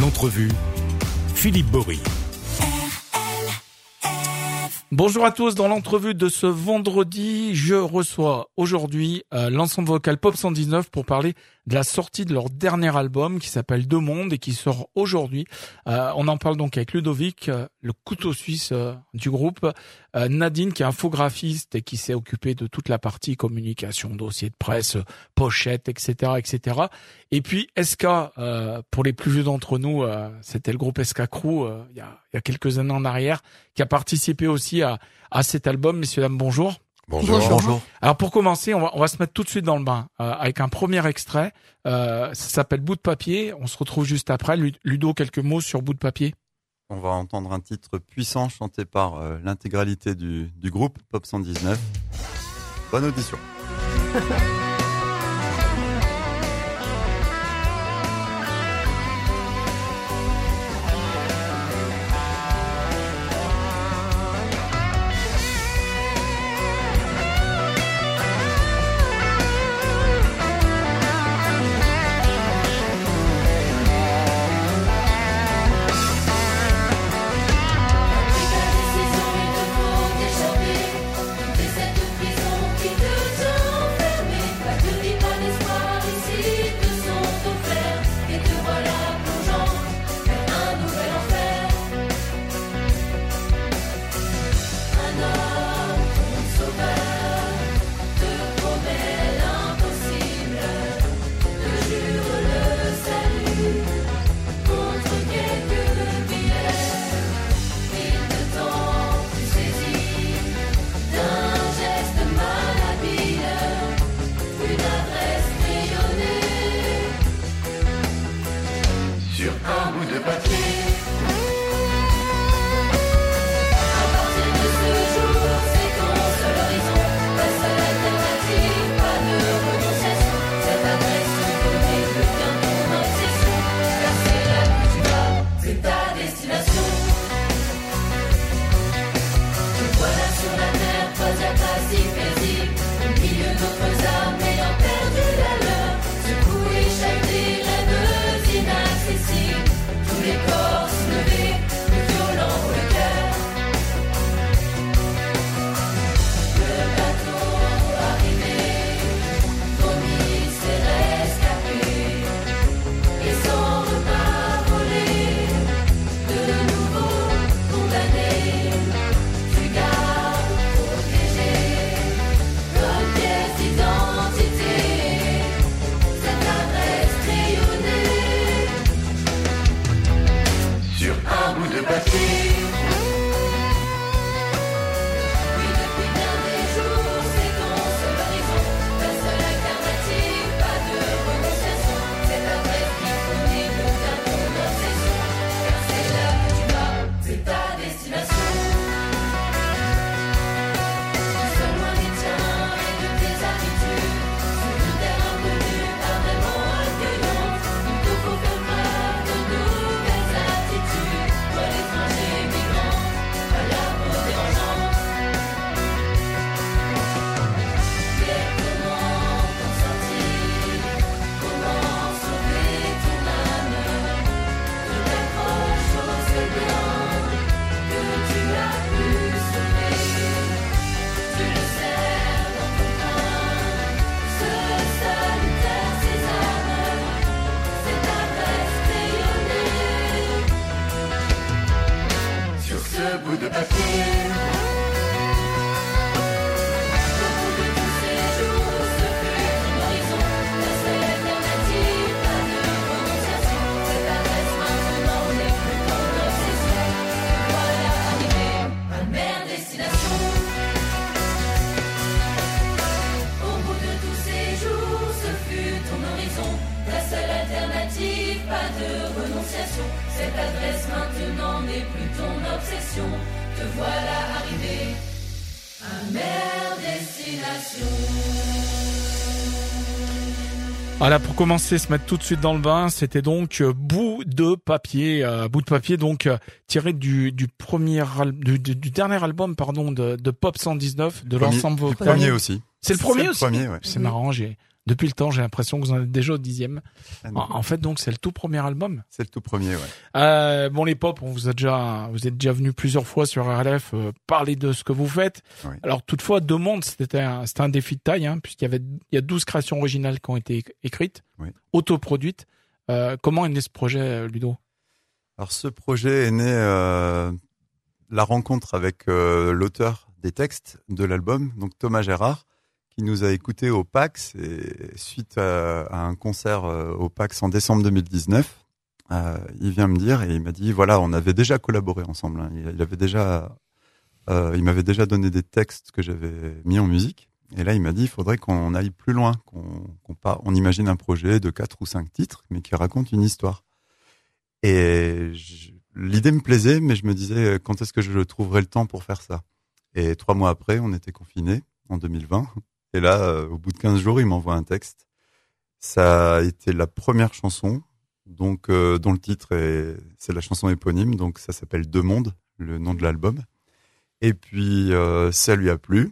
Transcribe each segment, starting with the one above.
L'entrevue, Philippe Bory. Bonjour à tous, dans l'entrevue de ce vendredi, je reçois aujourd'hui euh, l'ensemble vocal Pop 119 pour parler de la sortie de leur dernier album qui s'appelle Deux Mondes et qui sort aujourd'hui. Euh, on en parle donc avec Ludovic, euh, le couteau suisse du groupe, Nadine qui est infographiste et qui s'est occupé de toute la partie communication, dossier de presse, pochette, etc., etc. Et puis SK, pour les plus vieux d'entre nous, c'était le groupe SK Crew il y, a, il y a quelques années en arrière, qui a participé aussi à, à cet album. Messieurs, dames, bonjour. Bonjour. bonjour. Alors pour commencer, on va, on va se mettre tout de suite dans le bain euh, avec un premier extrait. Euh, ça s'appelle Bout de papier. On se retrouve juste après. Ludo, quelques mots sur Bout de papier. On va entendre un titre puissant chanté par euh, l'intégralité du, du groupe Pop 119. Bonne audition. Voilà, pour commencer, se mettre tout de suite dans le bain, c'était donc euh, bout de papier, euh, bout de papier donc euh, tiré du, du premier du, du, dernier album pardon de, de Pop 119 de l'ensemble vocal. premier aussi. C'est le premier aussi. Premier, ouais. C'est marrant, j'ai depuis le temps. J'ai l'impression que vous en êtes déjà au dixième. Ah. En, en fait, donc c'est le tout premier album. C'est le tout premier, ouais. Euh, bon, les pop, on vous a déjà, vous êtes déjà venu plusieurs fois sur RLF euh, parler de ce que vous faites. Oui. Alors toutefois, Deux Mondes, c'était un, c'était un défi de taille, hein, puisqu'il y avait, il y a 12 créations originales qui ont été écrites, Oui. autoproduites. Euh, comment est né ce projet, Ludo? Alors ce projet est né euh, la rencontre avec l'auteur des textes de l'album, donc Thomas Gérard, qui nous a écoutés au PAX et suite à, un concert euh, au PAX en décembre 2019, euh, il vient me dire et il m'a dit voilà on avait déjà collaboré ensemble, hein. il, avait déjà, euh, il m'avait déjà donné des textes que j'avais mis en musique. Et là, il m'a dit, il faudrait qu'on aille plus loin, qu'on pas, on imagine un projet de quatre ou cinq titres, mais qui raconte une histoire. Et l'idée me plaisait, mais je me disais quand est-ce que je trouverais le temps pour faire ça? Et trois mois après, on était confinés en 2020. Et là, euh, au bout de 15 jours, il m'envoie un texte. Ça a été la première chanson, donc euh, dont le titre est, c'est la chanson éponyme, donc ça s'appelle Deux mondes, le nom de l'album. Et puis euh, ça lui a plu.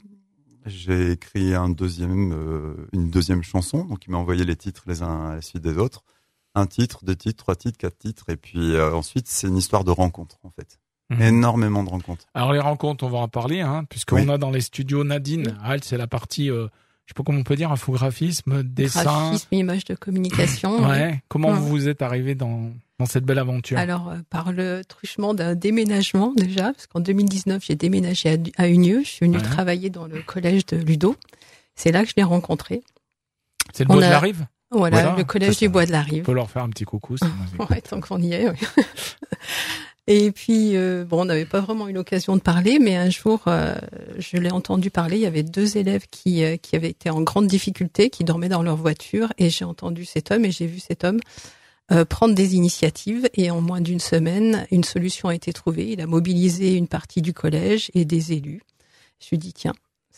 J'ai écrit une deuxième chanson, donc il m'a envoyé les titres les uns à la suite des autres un titre, deux titres, trois titres, quatre titres, et puis ensuite c'est une histoire de rencontre en fait. Mhm. Énormément de rencontres. Alors les rencontres, on va en parler, hein, puisqu'on Oui. a dans les studios Nadine. Ah, elle, c'est la partie, euh, je sais pas comment on peut dire, infographisme, dessin. Graphisme, image de communication. Ouais. Comment Ouais. vous vous êtes arrivé dans dans cette belle aventure Alors, euh, par le truchement d'un déménagement déjà, parce qu'en 2019, j'ai déménagé à, à Unieux. Je suis venue Ouais. travailler dans le collège de Ludo. C'est là que je l'ai rencontré. C'est le on bois de a- la rive Voilà, Voilà, le collège du. Bois de la On Rive. peut leur faire un petit coucou. moi, Ouais, tant qu'on y est. oui. Et puis, euh, bon, on n'avait pas vraiment eu l'occasion de parler, mais un jour, euh, je l'ai entendu parler. Il y avait deux élèves qui, euh, qui avaient été en grande difficulté, qui dormaient dans leur voiture, et j'ai entendu cet homme et j'ai vu cet homme euh, prendre des initiatives. Et en moins d'une semaine, une solution a été trouvée. Il a mobilisé une partie du collège et des élus. Je lui ai dit, tiens,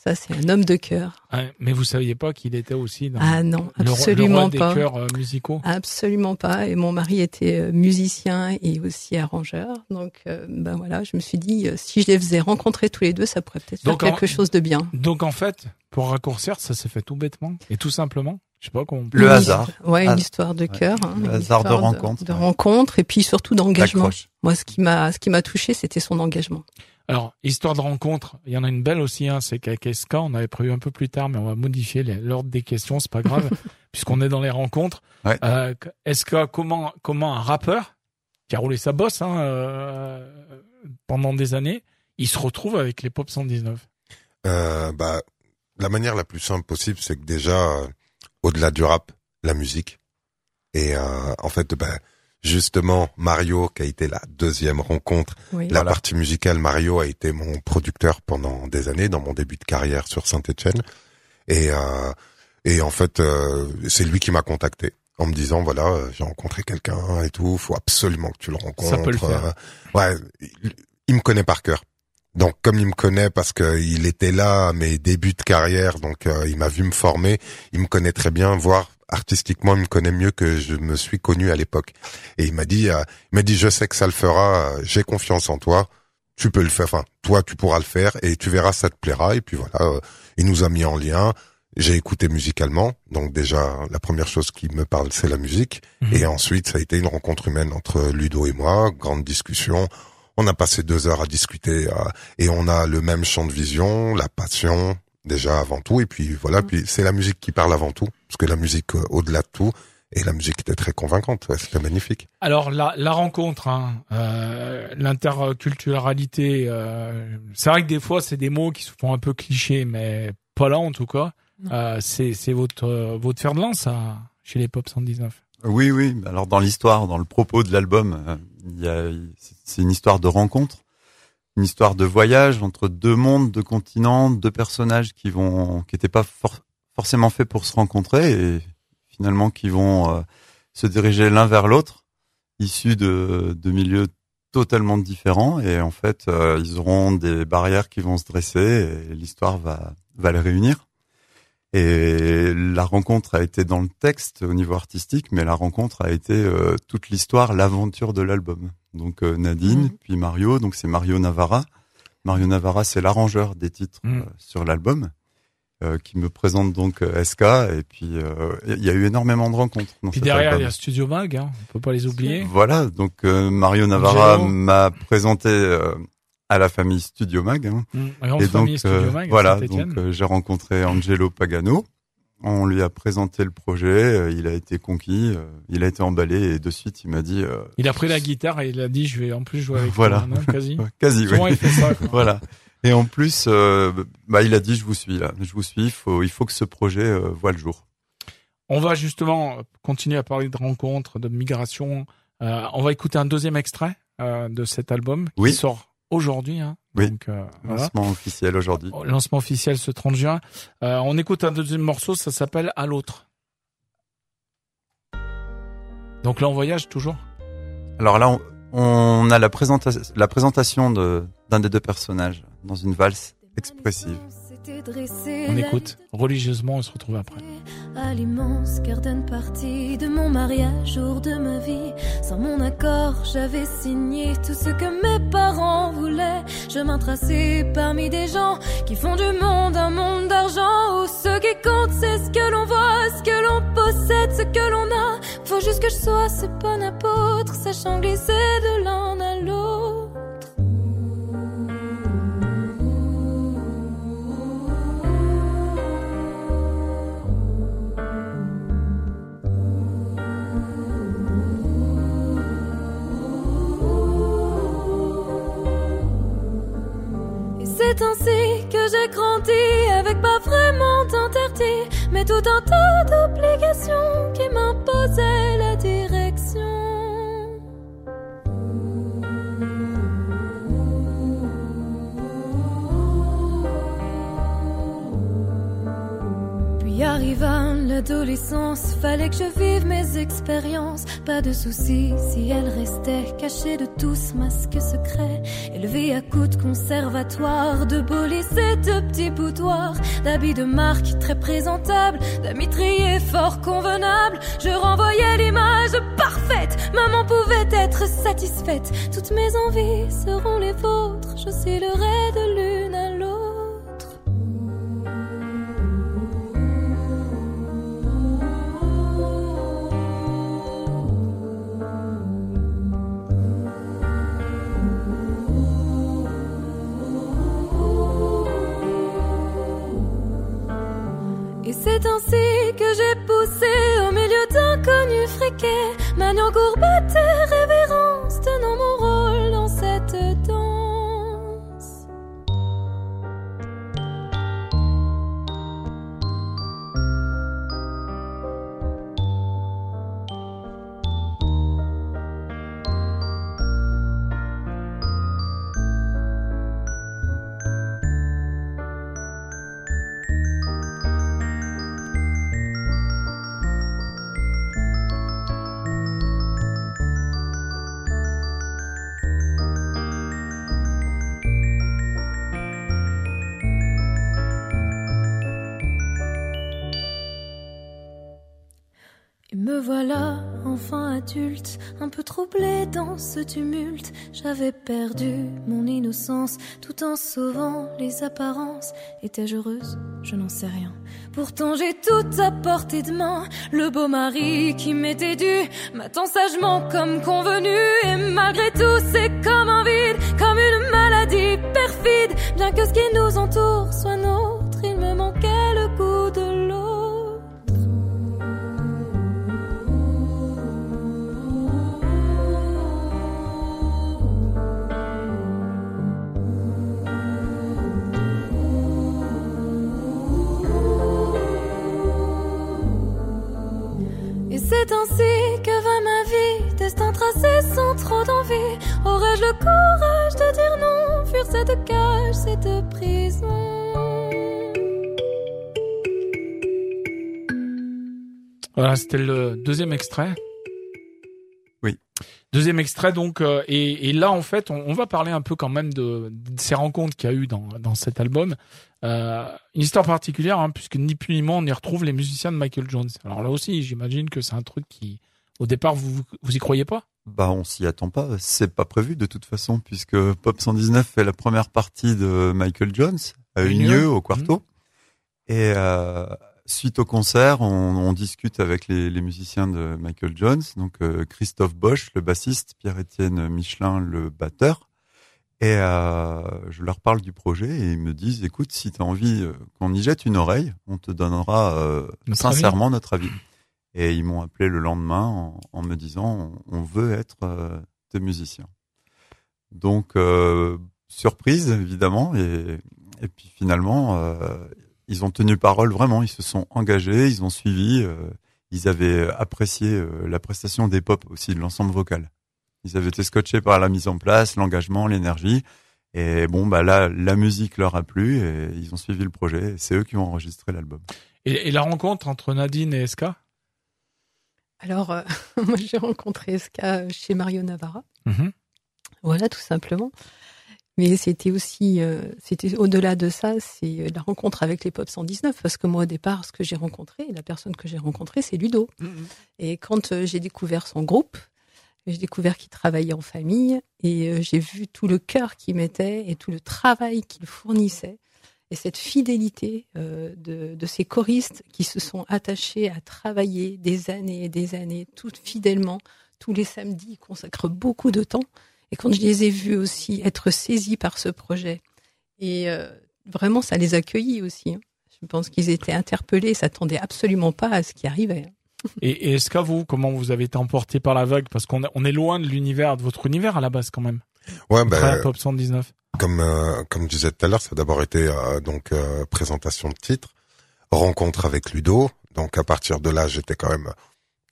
ça c'est un homme de cœur. Ouais, mais vous saviez pas qu'il était aussi dans Ah non, le, roi- le absolument roi des pas. chœurs euh, musicaux. Absolument pas. Et mon mari était euh, musicien et aussi arrangeur. Donc, euh, ben voilà, je me suis dit, si je les faisais rencontrer tous les deux, ça pourrait peut-être faire en- quelque chose de bien. Donc en fait, pour raccourcir, ça s'est fait tout bêtement et tout simplement. Je sais pas comment. on peut- Le hasard. Ouais, une Ah, histoire de cœur. hein, le hasard de rencontre, De ouais. rencontre et puis surtout d'engagement. Moi, ce qui m'a, ce qui m'a touché, c'était son engagement. Alors histoire de rencontre, il y en a une belle aussi. Hein, c'est SK, on avait prévu un peu plus tard, mais on va modifier l'ordre des questions. C'est pas grave puisqu'on est dans les rencontres. Ouais. Euh, SK, comment comment un rappeur qui a roulé sa bosse hein, euh, pendant des années, il se retrouve avec les Pop 119. Euh, bah, la manière la plus simple possible, c'est que déjà, au-delà du rap, la musique. Et en fait, bah, justement, Mario, qui a été la deuxième rencontre, Oui. la partie musicale, Mario a été mon producteur pendant des années, dans mon début de carrière sur Saint-Etienne. Et, euh, et en fait, euh, c'est lui qui m'a contacté en me disant, voilà, euh, j'ai rencontré quelqu'un et tout, faut absolument que tu le rencontres. Ça peut le faire. Euh, ouais, il, il me connaît par cœur. Donc comme il me connaît parce qu'il était là à mes débuts de carrière, donc euh, il m'a vu me former, il me connaît très bien, voire artistiquement il me connaît mieux que je me suis connu à l'époque. Et il m'a dit, euh, il m'a dit je sais que ça le fera, euh, j'ai confiance en toi, tu peux le faire, enfin toi tu pourras le faire et tu verras ça te plaira. Et puis voilà, euh, il nous a mis en lien. J'ai écouté musicalement, donc déjà la première chose qui me parle c'est la musique. Mhm. Et ensuite, ça a été une rencontre humaine entre Ludo et moi, grande discussion. On a passé deux heures à discuter euh, et on a le même champ de vision, la passion déjà avant tout. Et puis voilà, Mm. puis c'est la musique qui parle avant tout, parce que la musique euh, au-delà de tout. Et la musique était très convaincante, ouais, c'était magnifique. Alors la, la rencontre, hein, euh, l'interculturalité, euh, c'est vrai que des fois c'est des mots qui se font un peu clichés, mais pas là en tout cas. Euh, c'est c'est votre euh, votre fer de lance ça, chez les Pop 119. Oui, oui. Alors dans l'histoire, dans le propos de l'album, euh, il y a, c'est une histoire de rencontre, une histoire de voyage entre deux mondes, deux continents, deux personnages qui vont, qui n'étaient pas for- forcément faits pour se rencontrer et finalement qui vont euh, se diriger l'un vers l'autre, issus de, de milieux totalement différents et en fait euh, ils auront des barrières qui vont se dresser et l'histoire va va les réunir. Et la rencontre a été dans le texte au niveau artistique, mais la rencontre a été euh, toute l'histoire, l'aventure de l'album. Donc euh, Nadine, Mhm. puis Mario, donc c'est Mario Navarra. Mario Navarra, c'est l'arrangeur des titres Mhm. euh, sur l'album. euh, qui me présente donc SK et puis euh, il y a eu énormément de rencontres. Dans Puis derrière, il y a Studio Mag, hein, on peut pas les oublier. Voilà, donc Mario Navarra m'a présenté euh, à la famille Studio Mag. hein. Mmh, Et donc Studio euh, Mag, voilà, donc euh, j'ai rencontré Angelo Pagano. On lui a présenté le projet, euh, il a été conquis, il a été emballé et de suite il m'a dit euh, Il a pris la guitare et il a dit, je vais en plus jouer avec Voilà. toi, non, quasi. quasi Souvent, oui. il fait ça, voilà. Et en plus, euh, bah, il a dit je vous suis là, je vous suis. Il faut, il faut que ce projet euh, voit le jour. On va justement continuer à parler de rencontres, de migration. On va écouter un deuxième extrait de cet album qui Oui. sort aujourd'hui. Hein. Oui. Donc, euh, voilà. Lancement officiel aujourd'hui. Lancement officiel ce 30 juin. Euh, on écoute un deuxième morceau, ça s'appelle À l'autre. Donc là, on voyage toujours. Alors là, on, on a la, présenta- la présentation de- d'un des deux personnages dans une valse expressive. On écoute religieusement, on se retrouve après. À l'immense garden party de mon mariage, jour de ma vie. Sans mon accord, j'avais signé tout ce que mes parents voulaient. Chemin tracé parmi des gens qui font du monde un monde d'argent. Où ce qui compte, c'est ce que l'on voit, ce que l'on possède, ce que l'on a. Faut juste que je sois ce bon apôtre, sachant glisser de l'un à l'autre. C'est ainsi que j'ai grandi avec pas vraiment d'interdit, mais tout un tas d'obligations qui m'imposaient la direction. L'adolescence, fallait que je vive mes expériences. Pas de soucis si elles restaient cachées de tous masques secrets. Élevée à coups de conservatoire, de beaux lycées, de petits boudoirs, d'habits de marque très présentables, d'amis triés fort convenables. Je renvoyais l'image parfaite, maman pouvait être satisfaite. Toutes mes envies seront les vôtres, j'oscillerai de l'une à け間の un peu troublé dans ce tumulte. J'avais perdu mon innocence tout en sauvant les apparences. Étais-je heureuse? Je n'en sais rien. Pourtant j'ai tout à portée de main. Le beau mari qui m'était dû m'attend sagement comme convenu. Et malgré tout c'est comme un vide, comme une maladie perfide. Bien que ce qui nous entoure soit nôtre, il me manquait le goût c'est ainsi que va ma vie, destin tracé sans trop d'envie. Aurais-je le courage de dire non, fuir cette cage, cette prison? Voilà, c'était le deuxième extrait. Oui. Deuxième extrait, donc, euh, et, et là, en fait, on, on va parler un peu quand même de, de ces rencontres qu'il y a eu dans, dans cet album. Euh, une histoire particulière, hein, puisque ni plus ni moins, on y retrouve les musiciens de Michael Jones. Alors là aussi, j'imagine que c'est un truc qui, au départ, vous vous y croyez pas? Bah, on s'y attend pas. C'est pas prévu de toute façon, puisque Pop 119 fait la première partie de Michael Jones à Unieux. Au Quarto. Et euh, suite au concert, on, on discute avec les, les, musiciens de Michael Jones, donc euh, Christophe Bosch, le bassiste, Pierre-Étienne Michelin, le batteur. Et euh, je leur parle du projet et ils me disent, écoute, si tu as envie euh, qu'on y jette une oreille, on te donnera euh, notre sincèrement avis. notre avis. Et ils m'ont appelé le lendemain en, en me disant, on, on veut être euh, tes musiciens. Donc, surprise, évidemment. Et, et puis finalement, ils ont tenu parole vraiment, ils se sont engagés, ils ont suivi, euh, ils avaient apprécié euh, la prestation des pop aussi de l'ensemble vocal. Ils avaient été scotchés par la mise en place, l'engagement, l'énergie. Et bon, bah là, la musique leur a plu et ils ont suivi le projet. C'est eux qui ont enregistré l'album. Et, et, la rencontre entre Nadine et Eska? Alors, euh, moi j'ai rencontré Eska chez Mario Navarra. Mm -hmm. Voilà, tout simplement. Mais c'était aussi, euh, c'était au-delà de ça, c'est la rencontre avec les Pop 119, parce que moi au départ, ce que j'ai rencontré, la personne que j'ai rencontrée, c'est Ludo. Mm -hmm. Et quand euh, j'ai découvert son groupe, j'ai découvert qu'il travaillait en famille, et euh, j'ai vu tout le cœur qu'il mettait et tout le travail qu'il fournissait, et cette fidélité euh, de, de ces choristes qui se sont attachés à travailler des années et des années, tout fidèlement, tous les samedis, ils consacrent beaucoup de temps. Et quand je les ai vus aussi être saisis par ce projet, et euh, vraiment, ça les a accueillis aussi. Hein. Je pense qu'ils étaient interpellés, s'attendaient absolument pas à ce qui arrivait. Et, et est-ce qu'à vous, comment vous avez été emporté par la vague Parce qu'on on est loin de l'univers, de votre univers à la base quand même. Ouais, ben, Pop 119. Comme euh, comme je disais tout à l'heure, ça a d'abord été euh, donc euh, présentation de titre, rencontre avec Ludo. Donc à partir de là, j'étais quand même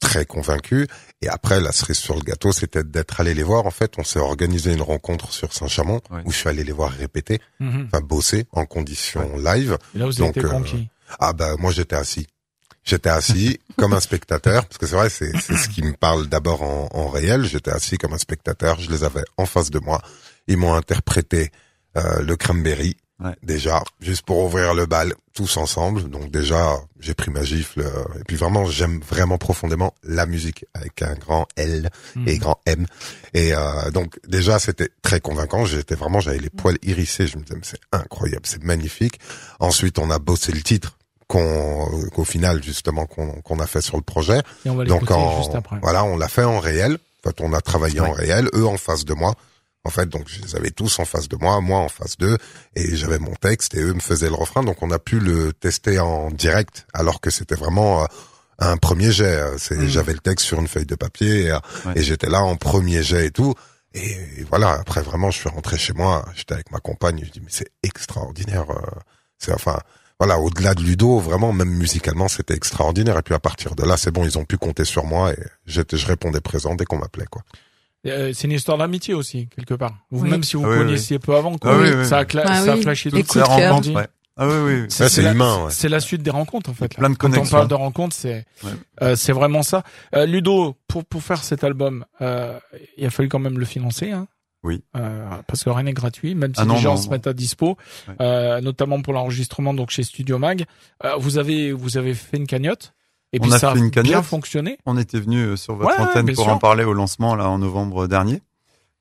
très convaincu. Et après, la cerise sur le gâteau, c'était d'être allé les voir. En fait, on s'est organisé une rencontre sur Saint-Chamond Ouais. où je suis allé les voir répéter, Mhm. enfin bosser en conditions live. Et là, vous Donc, euh. Ah bah moi j'étais assis. J'étais assis comme un spectateur, parce que c'est vrai, c'est c'est ce qui me parle d'abord en, en réel. J'étais assis comme un spectateur, je les avais en face de moi. Ils m'ont interprété euh, le cranberry, Ouais. déjà, juste pour ouvrir le bal, tous ensemble. Donc déjà, j'ai pris ma gifle. euh, et puis vraiment, j'aime vraiment profondément la musique, avec un grand L Mhm. et grand M. Et euh, donc déjà, c'était très convaincant. J'étais vraiment, j'avais les poils hérissés. Je me disais, mais c'est incroyable, c'est magnifique. Ensuite, on a bossé le titre qu'on, qu'au final justement qu'on qu'on a fait sur le projet. Et on va Donc en, juste après. voilà, on l'a fait en réel. En fait, on a travaillé en réel, eux en face de moi. En fait, donc je les avais tous en face de moi, moi en face d'eux, et j'avais mon texte et eux me faisaient le refrain. Donc on a pu le tester en direct, alors que c'était vraiment euh, un premier jet. C'est, Mhm. j'avais le texte sur une feuille de papier et, Ouais. et j'étais là en premier jet et tout. Et, et voilà, après vraiment, je suis rentré chez moi. J'étais avec ma compagne. Je dis mais c'est extraordinaire. euh, C'est enfin voilà, au-delà de Ludo, vraiment, même musicalement, c'était extraordinaire. Et puis à partir de là, c'est bon, ils ont pu compter sur moi et j'étais, je répondais présent dès qu'on m'appelait, quoi. Euh, c'est une histoire d'amitié aussi, quelque part. Vous, Oui. Même si vous Ah oui, connaissiez peu avant, quoi. Ah oui, oui, ça, a oui. cla- Ah ça a oui. flashé coups de cœur. ouais. Ah oui, oui. Ça, c'est humain, ouais. C'est la suite des rencontres, en fait. là. Plein de Quand on connexions. parle de rencontres, c'est Ouais. euh, c'est vraiment ça. Euh, Ludo, pour pour faire cet album, euh, il a fallu quand même le financer. Hein Oui. Euh, parce que rien n'est gratuit, même si Ah non, les gens non, se non. mettent à dispo, Ouais. euh, notamment pour l'enregistrement donc chez Studio Mag. Euh, vous avez vous avez fait une cagnotte et On puis a ça fait une a bien cagnotte. fonctionné. On était venu euh, sur votre Ouais, antenne pour sûr. en parler au lancement là en novembre dernier.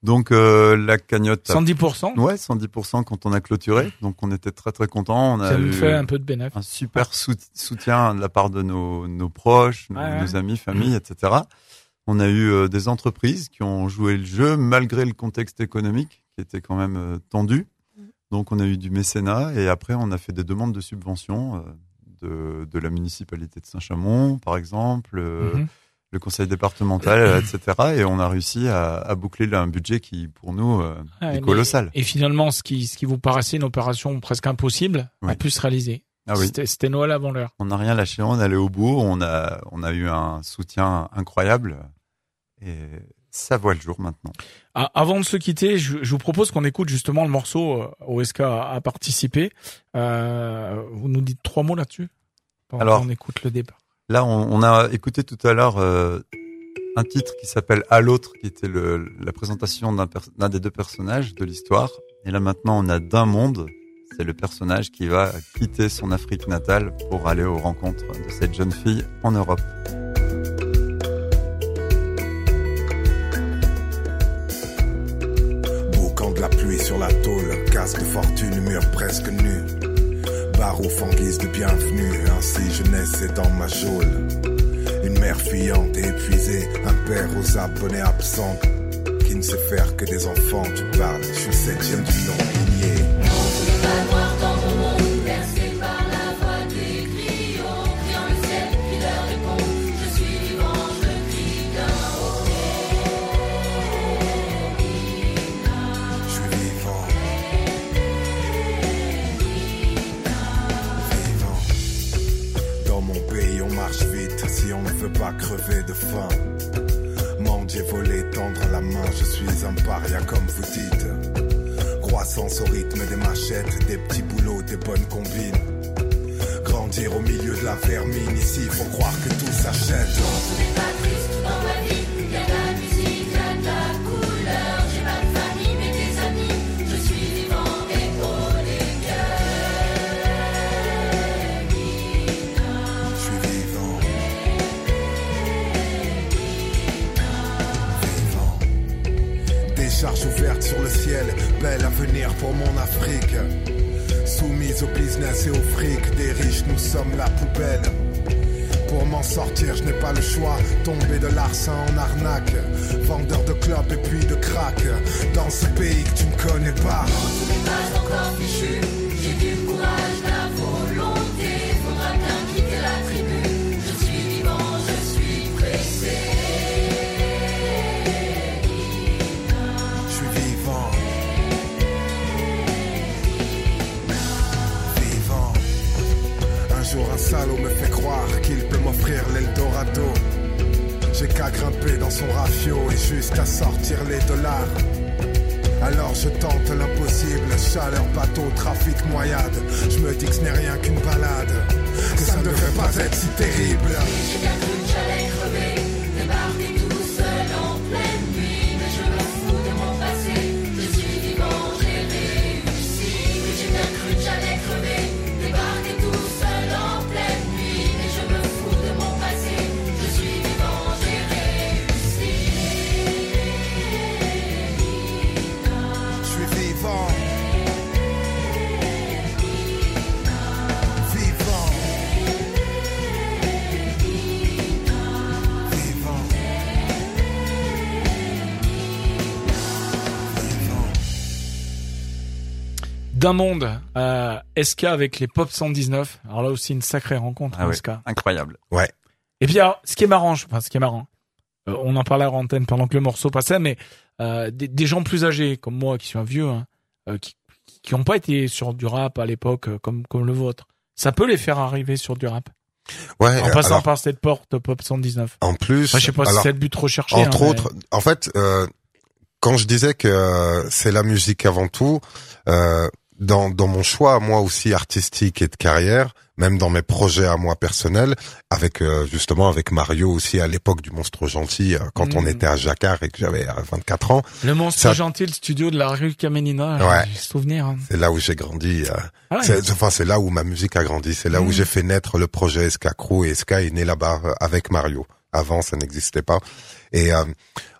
Donc euh, la cagnotte, a- 110%. ouais, 110% quand on a clôturé. Donc on était très très contents. On a Ça nous eu fait un peu de bénéfice. un super sout- soutien de la part de nos, nos proches, nos, Ouais, nos amis, familles, etc. On a eu euh, des entreprises qui ont joué le jeu malgré le contexte économique qui était quand même euh, tendu. Donc on a eu du mécénat et après on a fait des demandes de subventions euh, de, de la municipalité de Saint-Chamond, par exemple, euh, Mhm. le conseil départemental, etc. Et on a réussi à, à boucler là un budget qui pour nous euh, Ouais, est mais- colossal. Et finalement, ce qui, ce qui vous paraissait une opération presque impossible a Oui. pu se réaliser. Ah oui. C'était- C'était Noël avant l'heure. On n'a rien lâché, on est allé au bout, on a, on a eu un soutien incroyable et ça voit le jour maintenant. Ah, avant de se quitter, je, je vous propose qu'on écoute justement le morceau euh, OSK a, a participé. Euh, vous nous dites trois mots là-dessus? Alors- qu'on écoute le départ. Là, on, on a écouté tout à l'heure euh, un titre qui s'appelle À l'autre, qui était le, la présentation d'un pers- d'un des deux personnages de l'histoire. Et là maintenant, on a D'un monde, c'est le personnage qui va quitter son Afrique natale pour aller aux rencontres de cette jeune fille en Europe. Sur la tôle, casque fortune, mur presque nu. Larouf en guise de bienvenue, ainsi je naissais dans ma geôle. Une mère fuyante et épuisée, un père aux abonnés absents, qui ne sait faire que des enfants, tu parles, je suis septième du nom ligné. Comme vous dites. Croissance au rythme des machettes, des petits boulots, des bonnes combines. Grandir au milieu de la vermine, ici faut croire que tout s'achète. Ciel, bel avenir pour mon Afrique. Soumise au business et au fric des riches, nous sommes la poubelle. Pour m'en sortir, je n'ai pas le choix. Tomber de larcin en arnaque. Vendeur de clopes et puis de crack. Dans ce pays que tu ne connais pas. Je chaleur, bateau, trafic, noyade. Je me dis que ce n'est rien qu'une balade, que ça ne devrait pas être si terrible. D'un monde euh, SK avec les Pop 119. Alors là aussi une sacrée rencontre Ah ouais, SK. incroyable. Et puis alors, ce qui est marrant, je- enfin ce qui est marrant, euh, on en parlait à antenne pendant que le morceau passait, mais euh, des, des gens plus âgés comme moi, qui sont un vieux, hein, euh, qui qui n'ont pas été sur du rap à l'époque euh, comme comme le vôtre, ça peut les faire arriver sur du rap Ouais. en passant alors, par cette porte Pop 119. en plus, je sais pas si c'est le but recherché. entre hein, mais- autres, en fait, euh, quand je disais que euh, c'est la musique avant tout, euh, dans, dans mon choix, moi aussi artistique et de carrière, même dans mes projets à moi personnels, avec euh, justement avec Mario aussi à l'époque du Monstre Gentil, euh, quand Mm. on était à Jacquard et que j'avais euh, 24 ans, Le monstre Ça- gentil, le studio de la rue Kamenina, Ouais. j'ai souvenir. hein. c'est là où j'ai grandi. euh, Ah ouais. c'est, enfin, c'est là où ma musique a grandi. C'est là où Mm. j'ai fait naître le projet SK Crew et SK est né là-bas euh, avec Mario. Avant, ça n'existait pas. Et euh,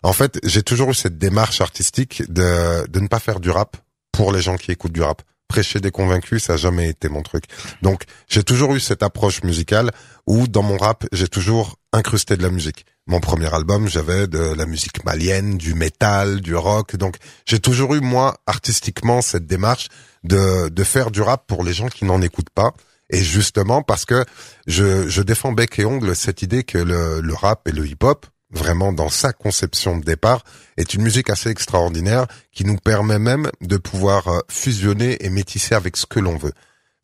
en fait, j'ai toujours eu cette démarche artistique de, de ne pas faire du rap pour les gens qui écoutent du rap. Prêcher des convaincus, ça a jamais été mon truc. Donc, j'ai toujours eu cette approche musicale où, dans mon rap, j'ai toujours incrusté de la musique. Mon premier album, j'avais de la musique malienne, du métal, du rock. Donc, j'ai toujours eu, moi, artistiquement, cette démarche de, de faire du rap pour les gens qui n'en écoutent pas. Et justement parce que je, je défends bec et ongle cette idée que le, le rap et le hip-hop, vraiment dans sa conception de départ, est une musique assez extraordinaire qui nous permet même de pouvoir euh, fusionner et métisser avec ce que l'on veut.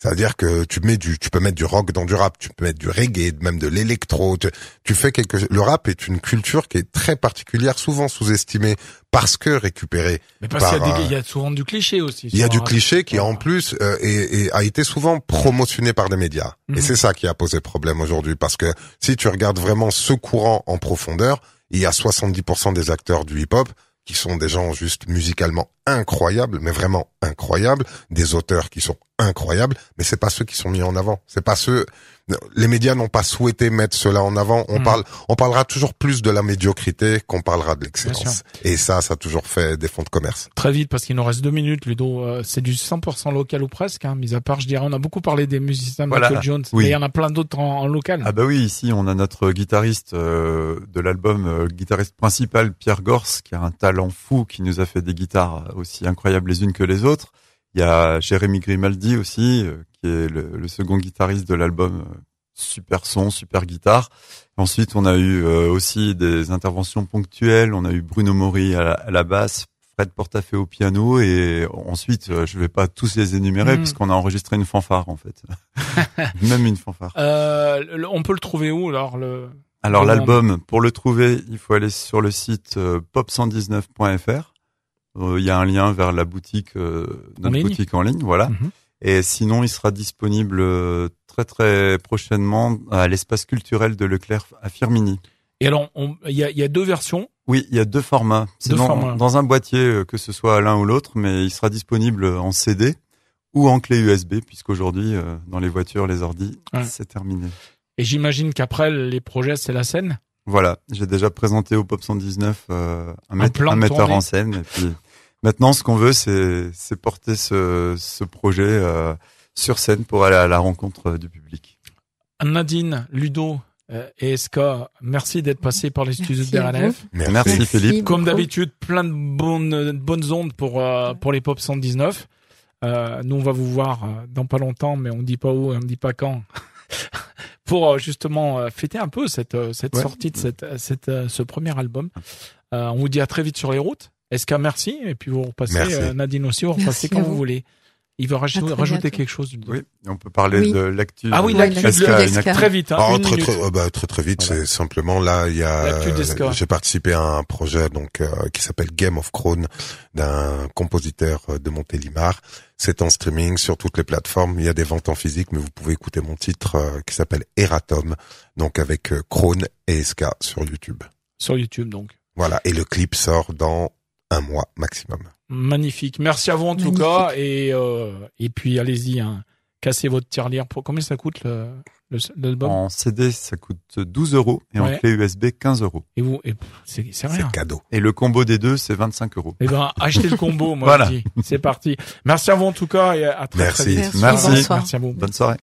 C'est-à-dire que tu mets du, tu peux mettre du rock dans du rap, tu peux mettre du reggae, même de l'électro. Tu, tu fais quelque. Le rap est une culture qui est très particulière, souvent sous-estimée parce que récupérée Mais parce qu'il y, a euh, il y a souvent du cliché aussi. il y a du cliché qui en plus euh, est- est- a été souvent promotionné par des médias. Mhm. Et c'est ça qui a posé problème aujourd'hui. Parce que si tu regardes vraiment ce courant en profondeur, il y a 70% des acteurs du hip-hop qui sont des gens juste musicalement incroyables, mais vraiment incroyables, des auteurs qui sont incroyables, mais c'est pas ceux qui sont mis en avant. C'est pas ceux les médias n'ont pas souhaité mettre cela en avant. On Hmm. parle, on parlera toujours plus de la médiocrité qu'on parlera de l'excellence. Et ça, ça a toujours fait des fonds de commerce. Très vite, parce qu'il nous reste deux minutes, Ludo. Euh, c'est du 100% local ou presque, hein, mis à part, je dirais, on a beaucoup parlé des musiciens Voilà. Michael Jones, Oui. mais il y en a plein d'autres en, en local. Ah bah oui, ici on a notre guitariste euh, de l'album, euh, guitariste principal Pierre Gors, qui a un talent fou, qui nous a fait des guitares aussi incroyables les unes que les autres. Il y a Jérémy Grimaldi aussi, euh, qui est le, le second guitariste de l'album. euh, super son, super guitare. Ensuite, on a eu euh, aussi des interventions ponctuelles. On a eu Bruno Mori à la, à la basse, Fred Portafé au piano, et ensuite, je vais pas tous les énumérer Mm. parce qu'on a enregistré une fanfare en fait, même une fanfare. Euh, on peut le trouver où alors le Alors l'album, pour le trouver, il faut aller sur le site euh, pop119.fr. Euh, Il y a un lien vers la boutique, euh, notre ligne boutique en ligne, voilà. Mhm. Et sinon, il sera disponible euh, très très prochainement à l'espace culturel de Leclerc à Firmini. Et alors, il y a, il y a deux versions? Oui, il y a deux formats. C'est Deux dans, formats. dans un boîtier, que ce soit l'un ou l'autre, mais il sera disponible en CD ou en clé USB, puisqu'aujourd'hui, dans les voitures, les ordi, Ouais. c'est terminé. Et j'imagine qu'après, les projets, c'est la scène? Voilà, j'ai déjà présenté au Pop 119 euh, un, metteur en scène. Et puis maintenant, ce qu'on veut, c'est porter ce, ce projet euh, sur scène pour aller à la rencontre euh, du public. Nadine, Ludo et Eska, merci d'être passé par les studios de Merci à RLF. Merci. Merci, Philippe. Comme d'habitude, plein de bonnes, de bonnes ondes pour, euh, pour les Pop 119. Euh, nous, on va vous voir dans pas longtemps, mais on dit pas où et on dit pas quand. pour euh, justement euh, fêter un peu cette, euh, cette Ouais. sortie de cette, cette, ce premier album. Euh, on vous dit à très vite sur les routes. Eska, merci? Et puis vous repassez, Merci. Nadine aussi, vous repassez quand vous. vous voulez. Il veut rajouter, très rajouter bientôt. quelque chose. Oui, on peut parler Oui. de l'actu. Ah oui, de l'actu SK, SK. Très vite, hein, une très, très, euh, bah, très très vite, Voilà. c'est simplement là il y a L'actu d'Esca. euh, j'ai participé à un projet donc euh, qui s'appelle Game of Crown d'un compositeur euh, de Montélimar. C'est en streaming sur toutes les plateformes, il y a des ventes en physique mais vous pouvez écouter mon titre euh, qui s'appelle Eratom donc avec euh, Crown et Esca sur YouTube. Sur YouTube, donc. Voilà, et le clip sort dans un mois maximum. Magnifique. Merci à vous en tout cas. Et, euh, et puis allez-y, hein. cassez votre tirelire. Pour... Combien ça coûte le, le- l'album? En CD, ça coûte 12 euros et Ouais. en clé USB 15 euros. Et vous, et c'est, c'est rien. C'est cadeau. Et le combo des deux, c'est 25 euros. Eh ben, achetez le combo, moi Voilà. je dis. C'est parti. Merci à vous en tout cas et à très, très Merci. vite. Merci, Merci. Merci à vous. Bonne soirée.